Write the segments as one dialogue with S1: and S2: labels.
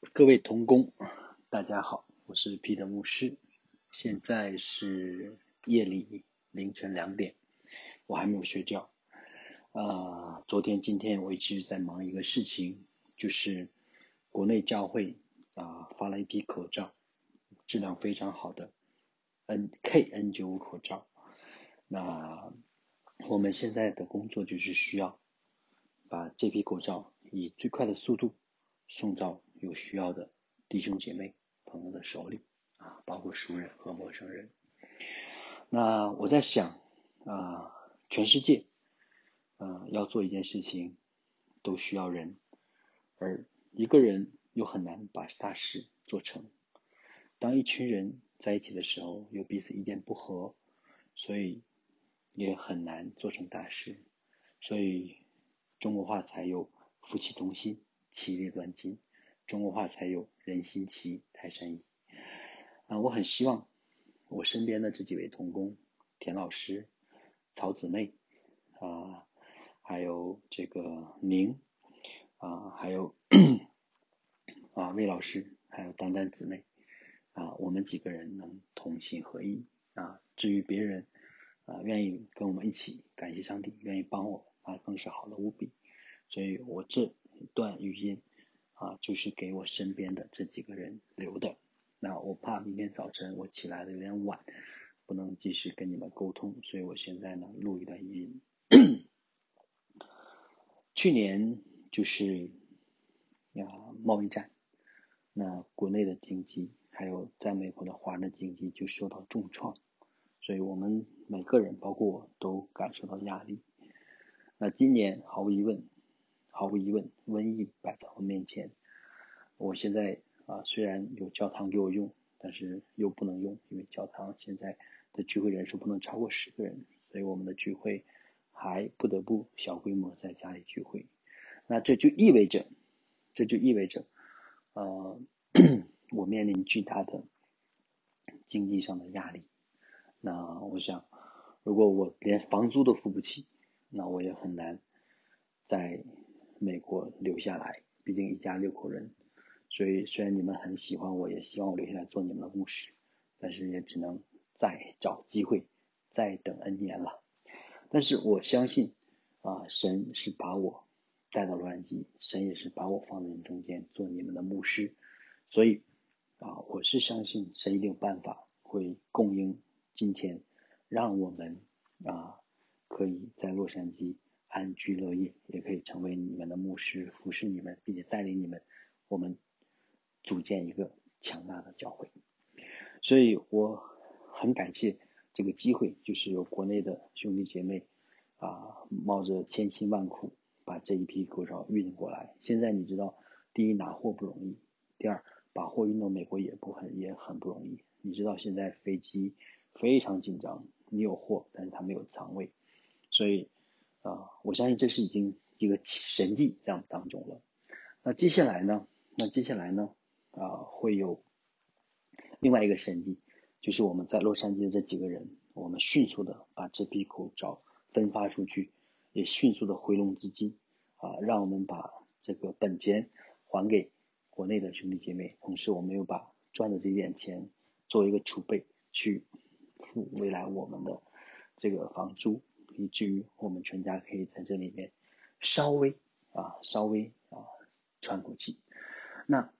S1: 各位同工，大家好，我是彼得牧师。现在是夜里凌晨两点，我还没有睡觉。啊，昨天、今天我一直在忙一个事情，就是国内教会啊发了一批口罩，质量非常好的 N K N 九五口罩。那我们现在的工作就是需要把这批口罩以最快的速度送到。有需要的弟兄姐妹朋友的手里啊，包括熟人和陌生人。那我在想啊，全世界啊要做一件事情都需要人，而一个人又很难把大事做成。当一群人在一起的时候，又彼此意见不合，所以也很难做成大事。所以中国话才有夫妻同心，其利断金。中国话才有人心齐，泰山移啊！我很希望我身边的这几位同工，田老师、曹姊妹啊，还有这个宁啊，还有啊魏老师，还有丹丹姊妹啊，我们几个人能同心合意啊。至于别人啊，愿意跟我们一起，感谢上帝，愿意帮我，那更是好的无比。所以我这段语音。啊，就是给我身边的这几个人留的。那我怕明天早晨我起来的有点晚，不能及时跟你们沟通，所以我现在呢录一段语音。去年就是啊贸易战，那国内的经济还有在美国的华人的经济就受到重创，所以我们每个人包括我都感受到压力。那今年毫无疑问。毫无疑问，瘟疫摆在我面前。我现在啊，虽然有教堂给我用，但是又不能用，因为教堂现在的聚会人数不能超过十个人，所以我们的聚会还不得不小规模在家里聚会。那这就意味着，这就意味着，呃，我面临巨大的经济上的压力。那我想，如果我连房租都付不起，那我也很难在。美国留下来，毕竟一家六口人，所以虽然你们很喜欢我，也希望我留下来做你们的牧师，但是也只能再找机会，再等 N 年了。但是我相信啊，神是把我带到洛杉矶，神也是把我放在你中间做你们的牧师，所以啊，我是相信神一定有办法会供应金钱，让我们啊可以在洛杉矶。安居乐业，也可以成为你们的牧师，服侍你们，并且带领你们，我们组建一个强大的教会。所以我很感谢这个机会，就是有国内的兄弟姐妹啊，冒着千辛万苦把这一批口罩运过来。现在你知道，第一拿货不容易，第二把货运到美国也不很也很不容易。你知道现在飞机非常紧张，你有货，但是它没有仓位，所以。啊，我相信这是已经一个神迹在我们当中了。那接下来呢？那接下来呢？啊，会有另外一个神迹，就是我们在洛杉矶的这几个人，我们迅速的把这批口罩分发出去，也迅速的回笼资金，啊，让我们把这个本钱还给国内的兄弟姐妹，同时我们又把赚的这点钱作为一个储备，去付未来我们的这个房租。以至于我们全家可以在这里面稍微啊稍微啊喘口气。那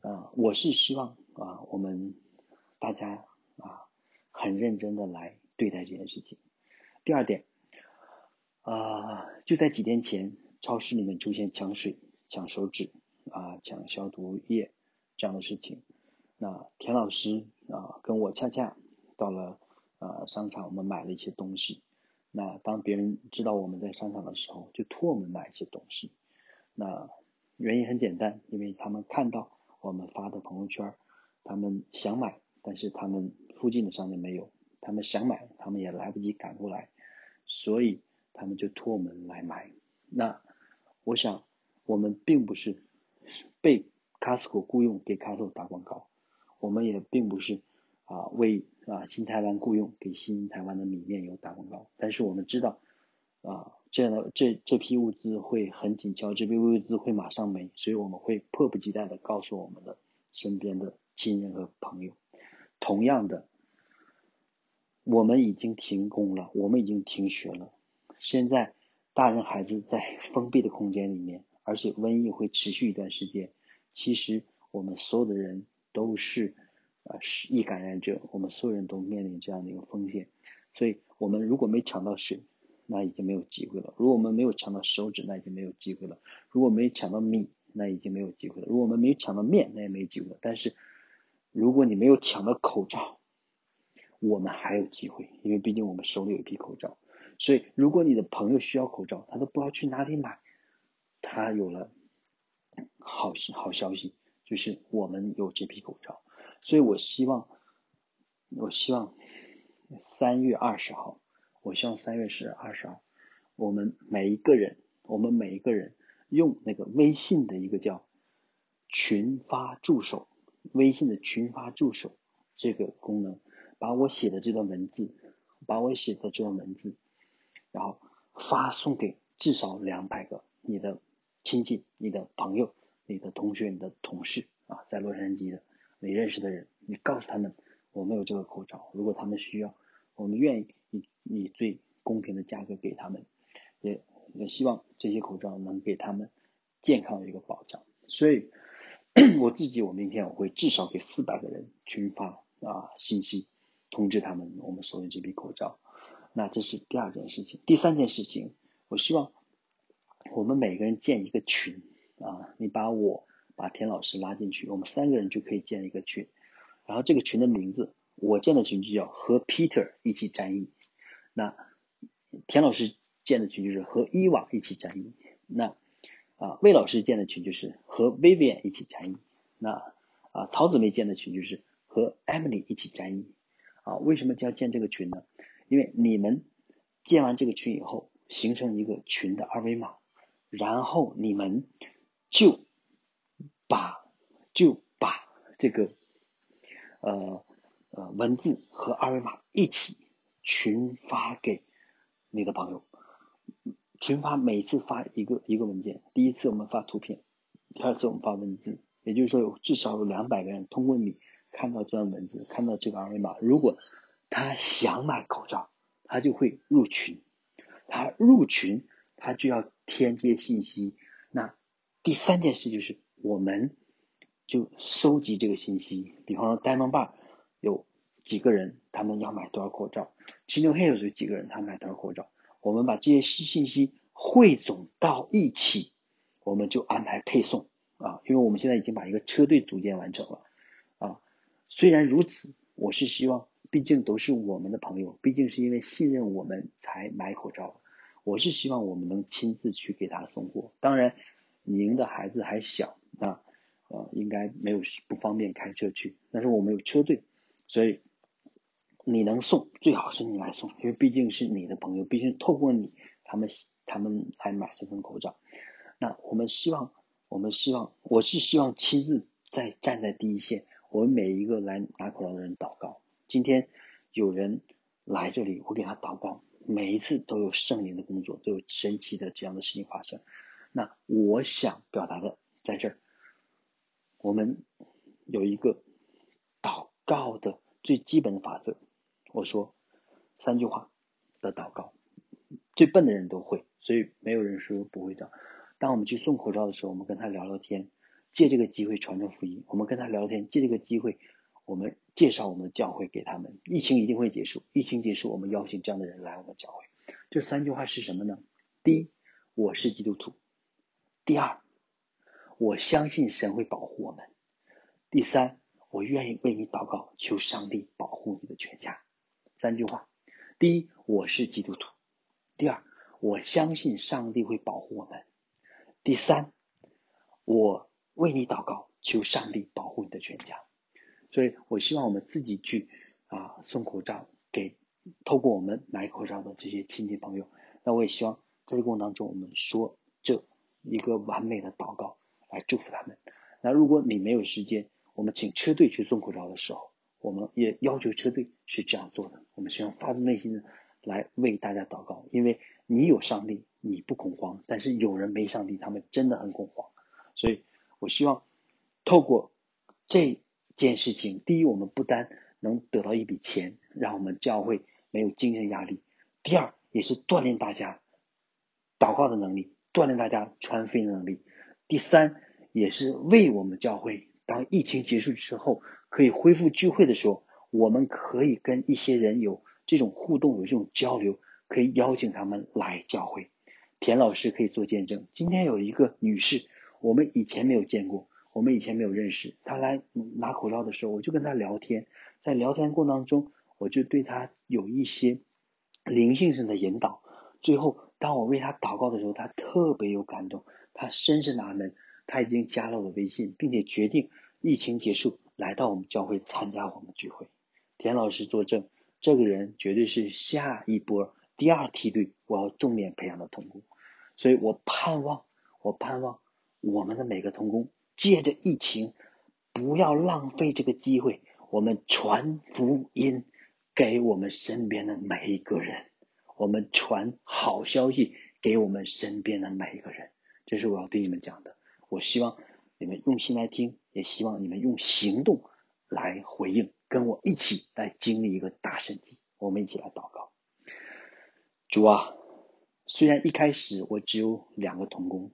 S1: 啊我是希望啊我们大家啊很认真的来对待这件事情。第二点啊就在几天前，超市里面出现抢水、抢手纸啊、抢消毒液这样的事情。那田老师啊跟我恰恰到了呃商场，我们买了一些东西。那当别人知道我们在商场的时候，就托我们买一些东西。那原因很简单，因为他们看到我们发的朋友圈，他们想买，但是他们附近的商店没有，他们想买，他们也来不及赶过来，所以他们就托我们来买。那我想，我们并不是被 Costco 雇佣给 Costco 打广告，我们也并不是。啊，为啊新台湾雇佣给新台湾的米面油打广告，但是我们知道，啊，这样的这这批物资会很紧俏，这批物资会马上没，所以我们会迫不及待的告诉我们的身边的亲人和朋友。同样的，我们已经停工了，我们已经停学了。现在大人孩子在 封闭的空间里面，而且瘟疫会持续一段时间。其实我们所有的人都是啊易感染者，我们所有人都面临这样的一个风险。所以，我们如果没抢到水，那已经没有机会了；如果我们没有抢到手纸，那已经没有机会了；如果没抢到米，那已经没有机会了；如果我们没有抢到面，那也没机会了。但是，如果你没有抢到口罩，我们还有机会，因为毕竟我们手里有一批口罩。所以，如果你的朋友需要口罩，他都不知道去哪里买，他有了好好消息，就是我们有这批口罩。所以我希望，我希望三月二十号，我希望三月是二十号，我们每一个人，我们每一个人用那个微信的一个叫群发助手。微信的群发助手这个功能，把我写的这段文字，把我写的这段文字，然后发送给至少两百个你的亲戚、你的朋友、你的同学、你的同事啊，在洛杉矶的你认识的人，你告诉他们我们有这个口罩，如果他们需要，我们愿意以以最公平的价格给他们，也也希望这些口罩能给他们健康的一个保障，所以。我自己，我明天我会至少给四百个人群发啊信息，通知他们我们收的这批口罩。那这是第二件事情。第三件事情，我希望我们每个人建一个群啊，你把我把田老师拉进去，我们三个人就可以建一个群。然后这个群的名字，我建的群就叫和 Peter 一起战役。那田老师建的群就是和伊娃一起战役。那啊，魏老师建的群就是和 Vivian 一起战役。那啊，曹子妹建的群就是和 Emily 一起战役。啊，为什么叫建这个群呢？因为你们建完这个群以后，形成一个群的二维码，然后你们就把就把这个呃呃文字和二维码一起群发给你的朋友。群发每次发一个一个文件，第一次我们发图片，第二次我们发文字，也就是说有至少有两百个人通过你看到这段文字，看到这个二维码，如果他想买口罩，他就会入群，他入群他就要填这些信息。那第三件事就是我们就收集这个信息，比方说 Diamond Bar 有几个人，他们要买多少口罩；Chino Hills 有几个人，他们买多少口罩。我们把这些信信息汇总到一起，我们就安排配送啊，因为我们现在已经把一个车队组建完成了啊。虽然如此，我是希望，毕竟都是我们的朋友，毕竟是因为信任我们才买口罩，我是希望我们能亲自去给他送货。当然，您的孩子还小，呃，应该没有不方便开车去，但是我们有车队，所以。你能送最好是你来送，因为毕竟是你的朋友，毕竟透过你，他们他们来买这份口罩。那我们希望，我们希望，我是希望亲自在站在第一线，我们每一个来拿口罩的人祷告。今天有人来这里，我给他祷告，每一次都有圣灵的工作，都有神奇的这样的事情发生。那我想表达的在这儿，我们有一个祷告的最基本的法则。我说三句话的祷告，最笨的人都会，所以没有人说不会的。当我们去送口罩的时候，我们跟他聊聊天，借这个机会传传福音。我们跟他聊天，借这个机会，我们介绍我们的教会给他们。疫情一定会结束，疫情结束，我们邀请这样的人来我们教会。这三句话是什么呢？第一，我是基督徒；第二，我相信神会保护我们；第三，我愿意为你祷告，求上帝保护你的全家。三句话：第一，我是基督徒；第二，我相信上帝会保护我们；第三，我为你祷告，求上帝保护你的全家。所以我希望我们自己去啊送口罩给透过我们买口罩的这些亲戚朋友。那我也希望在这个过程当中，我们说这一个完美的祷告来祝福他们。那如果你没有时间，我们请车队去送口罩的时候。我们也要求车队是这样做的。我们希望发自内心的来为大家祷告，因为你有上帝，你不恐慌；但是有人没上帝，他们真的很恐慌。所以我希望透过这件事情，第一，我们不单能得到一笔钱，让我们教会没有精神压力；第二，也是锻炼大家祷告的能力，锻炼大家传福音的能力；第三，也是为我们教会当疫情结束之后可以恢复聚会的时候，我们可以跟一些人有这种互动，有这种交流。可以邀请他们来教会，田老师可以做见证。今天有一个女士，我们以前没有见过，我们以前没有认识。她来拿口罩的时候，我就跟她聊天，在聊天过程当中，我就对她有一些灵性上的引导。最后，当我为他祷告的时候，他特别有感动，他深深阿门。他已经加了我的微信，并且决定疫情结束来到我们教会参加我们聚会。田老师作证，这个人绝对是下一波。第二梯队，我要重点培养的童工，所以我盼望，我盼望我们的每个童工，借着疫情，不要浪费这个机会，我们传福音给我们身边的每一个人，我们传好消息给我们身边的每一个人，这是我要对你们讲的。我希望你们用心来听，也希望你们用行动来回应，跟我一起来经历一个大神迹。我们一起来祷告。主啊，虽然一开始我只有两个童工，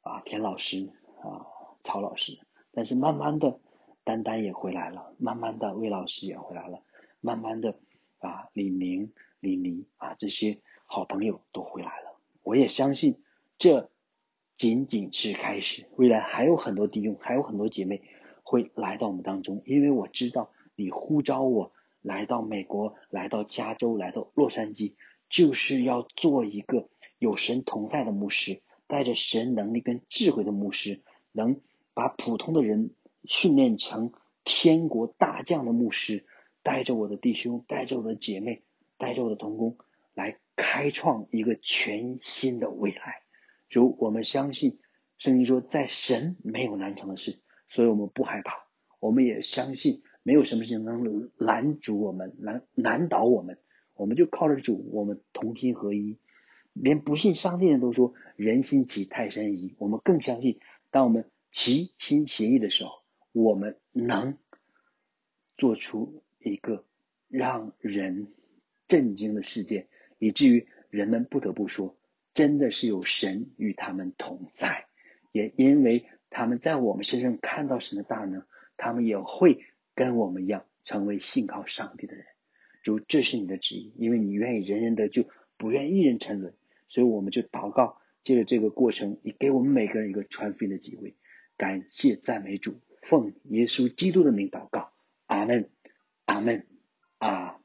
S1: 啊，田老师啊，曹老师，但是慢慢的，丹丹也回来了，慢慢的魏老师也回来了，慢慢的啊，李明、李妮啊，这些好朋友都回来了。我也相信这仅仅是开始，未来还有很多弟兄，还有很多姐妹会来到我们当中，因为我知道你呼召我来到美国，来到加州，来到洛杉矶。就是要做一个有神同在的牧师，带着神能力跟智慧的牧师，能把普通的人训练成天国大将的牧师，带着我的弟兄，带着我的姐妹，带着我的同工，来开创一个全新的未来。如我们相信圣经说，在神没有难成的事，所以我们不害怕。我们也相信，没有什么事情能拦阻我们，难难倒我们。我们就靠着主，我们同心合一。连不信上帝人都说人心齐泰山移，我们更相信，当我们齐心协力的时候，我们能做出一个让人震惊的事件，以至于人们不得不说，真的是有神与他们同在。也因为他们在我们身上看到神的大能，他们也会跟我们一样，成为信靠上帝的人。主，这是你的旨意，因为你愿意人人得救，不愿一人沉沦，所以我们就祷告，借着这个过程，你给我们每个人一个传福音的机会。感谢赞美主，奉耶稣基督的名祷告，阿门，阿门，阿